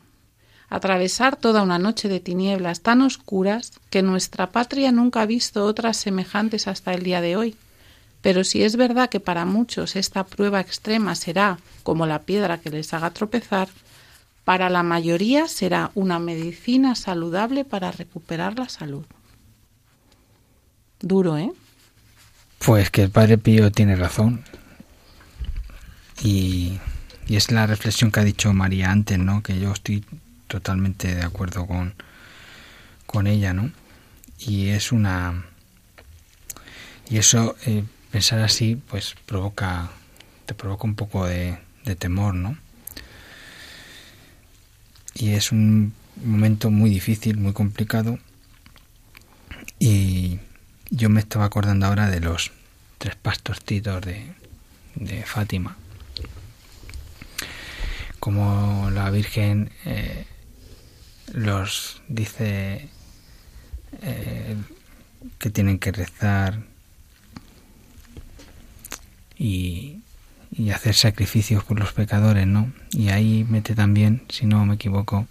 atravesar toda una noche de tinieblas tan oscuras que nuestra patria nunca ha visto otras semejantes hasta el día de hoy. Pero si es verdad que para muchos esta prueba extrema será como la piedra que les haga tropezar, para la mayoría será una medicina saludable para recuperar la salud. Duro, ¿eh? Pues que el padre Pío tiene razón. Y, y es la reflexión que ha dicho María antes, ¿no? Que yo estoy totalmente de acuerdo con, con ella, ¿no? Y es una... Y eso, eh, pensar así, pues provoca... Te provoca un poco de, de temor, ¿no? Y es un momento muy difícil, muy complicado. Y yo me estaba acordando ahora de los tres pastorcitos de, de Fátima. Como la Virgen eh, los dice eh, que tienen que rezar y, y hacer sacrificios por los pecadores, ¿no? Y ahí mete también, si no me equivoco,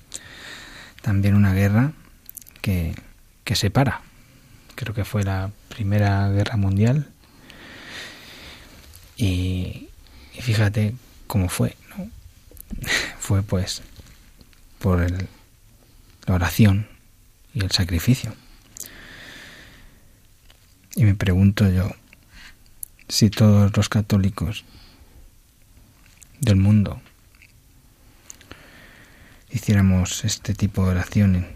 también una guerra que, que separa. Creo que fue la Primera Guerra Mundial. Y, y fíjate cómo fue, ¿no? *laughs* fue pues por el, la oración y el sacrificio. Y me pregunto yo si todos los católicos del mundo hiciéramos este tipo de oraciones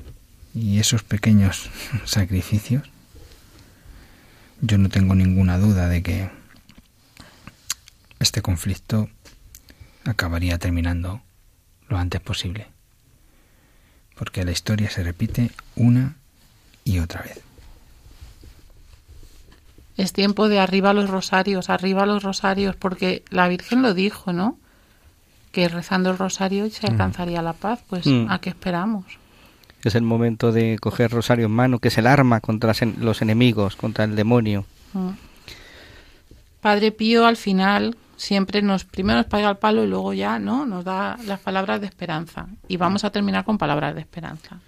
y esos pequeños *laughs* sacrificios, yo no tengo ninguna duda de que este conflicto acabaría terminando lo antes posible. Porque la historia se repite una y otra vez. Es tiempo de arriba los rosarios, arriba los rosarios, porque la Virgen lo dijo, ¿no? Que rezando el rosario se alcanzaría la paz. Pues, Mm. ¿a qué esperamos? es el momento de coger rosario en mano, que es el arma contra los enemigos, contra el demonio. Mm. Padre Pío al final siempre nos primero nos paga el palo y luego ya no nos da las palabras de esperanza y vamos a terminar con palabras de esperanza.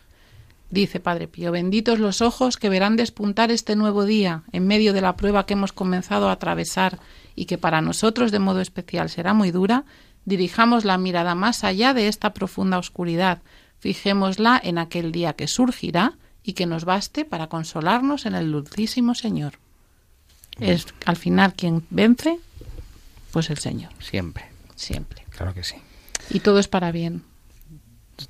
Dice Padre Pío, benditos los ojos que verán despuntar este nuevo día en medio de la prueba que hemos comenzado a atravesar y que para nosotros de modo especial será muy dura, dirijamos la mirada más allá de esta profunda oscuridad, fijémosla en aquel día que surgirá y que nos baste para consolarnos en el dulcísimo Señor. Es al final quien vence, pues el Señor, Siempre. siempre. Claro que sí. Y todo es para bien.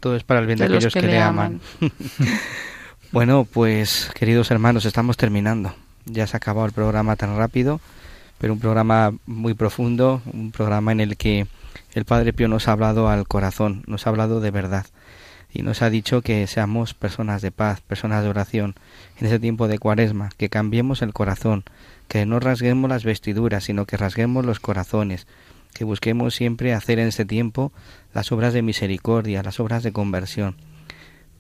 Todo es para el bien de, De los aquellos que que, le le aman. *laughs* bueno, pues queridos hermanos, estamos terminando. Ya se ha acabado el programa tan rápido, pero un programa muy profundo, un programa en el que el Padre Pío nos ha hablado al corazón, nos ha hablado de verdad y nos ha dicho que seamos personas de paz, personas de oración en ese tiempo de cuaresma, que cambiemos el corazón, que no rasguemos las vestiduras, sino que rasguemos los corazones, que busquemos siempre hacer en este tiempo las obras de misericordia, las obras de conversión.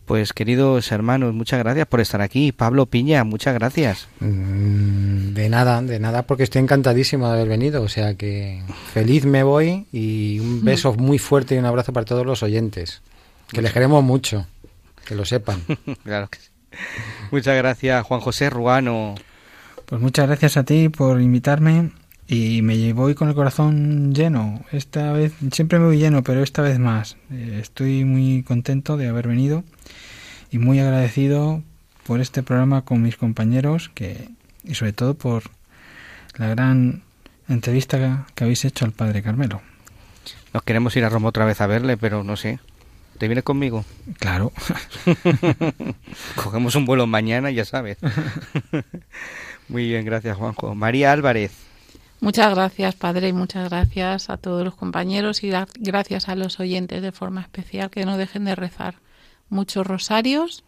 Pues queridos hermanos, muchas gracias por estar aquí. Pablo Piña, muchas gracias. Mm, De nada, de nada, porque estoy encantadísimo de haber venido. O sea que feliz me voy y un *laughs* beso muy fuerte y un abrazo para todos los oyentes. Que les queremos mucho, que lo sepan. *laughs* claro que sí. Muchas gracias, Juan José Ruano. Pues muchas gracias a ti por invitarme y me voy con el corazón lleno. Esta vez, siempre me voy lleno, pero esta vez más. Eh, Estoy muy contento de haber venido y muy agradecido por este programa con mis compañeros que y sobre todo por la gran entrevista que habéis hecho al padre Carmelo. Nos queremos ir a Roma otra vez a verle, pero no sé. ¿Te vienes conmigo? Claro. *laughs* Cogemos un vuelo mañana, ya sabes. *laughs* Muy bien, gracias, Juanjo. María Álvarez. Muchas gracias, Padre, y muchas gracias a todos los compañeros y gra- gracias a los oyentes de forma especial que no dejen de rezar muchos rosarios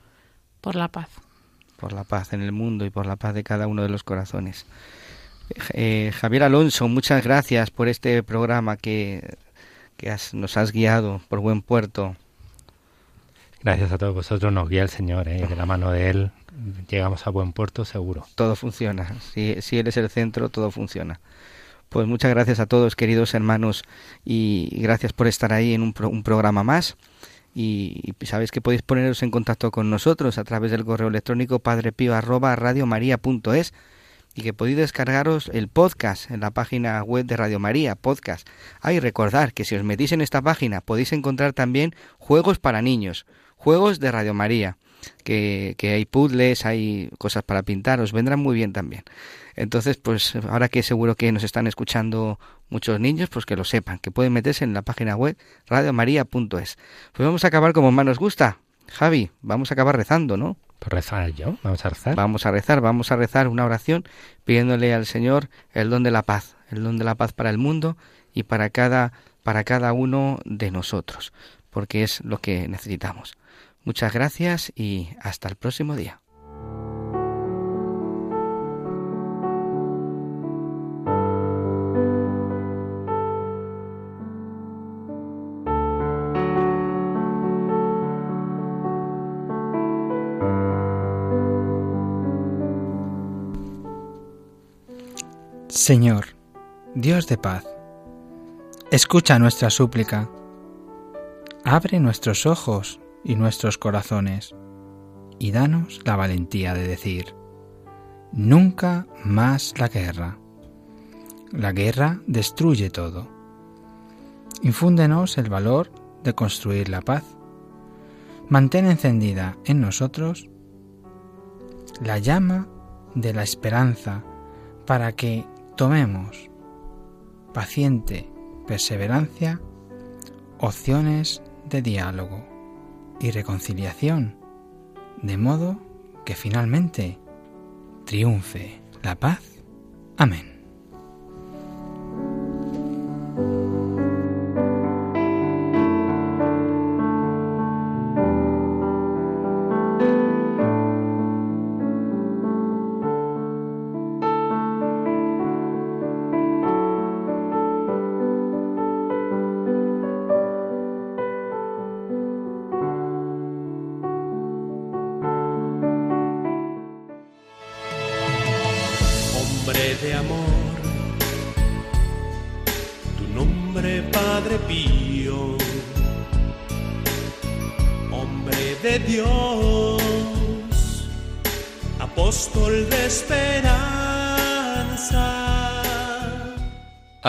por la paz. por la paz en el mundo y por la paz de cada uno de los corazones. Eh, Javier Alonso, muchas gracias por este programa que, que has- nos has guiado por buen puerto. Gracias a todos vosotros nos guía el Señor, ¿eh? de la mano de Él llegamos a buen puerto seguro. Todo funciona. Si, si Él es el centro, todo funciona. Pues muchas gracias a todos, queridos hermanos, y gracias por estar ahí en un, pro- un programa más. Y, sabéis que podéis poneros en contacto con nosotros a través del correo electrónico padrepío y que podéis descargaros el podcast en la página web de Radio María, podcast. Ah, y recordar que si os metís en esta página podéis encontrar también juegos para niños, juegos de Radio María, que, que hay puzzles, hay cosas para pintar, os vendrán muy bien también. Entonces, pues ahora que seguro que nos están escuchando muchos niños, pues que lo sepan, que pueden meterse en la página web radiomaria.es. Pues vamos a acabar como más nos gusta. Javi, vamos a acabar rezando, ¿no? Por rezar yo, vamos a rezar. Vamos a rezar, vamos a rezar una oración pidiéndole al Señor el don de la paz, el don de la paz para el mundo y para cada para cada uno de nosotros, porque es lo que necesitamos. Muchas gracias y hasta el próximo día. Señor, Dios de paz, escucha nuestra súplica. Abre nuestros ojos y nuestros corazones y danos la valentía de decir, nunca más la guerra. La guerra destruye todo. Infúndenos el valor de construir la paz. Mantén encendida en nosotros la llama de la esperanza para que tomemos paciente perseverancia opciones de diálogo y reconciliación, de modo que finalmente triunfe la paz. Amén.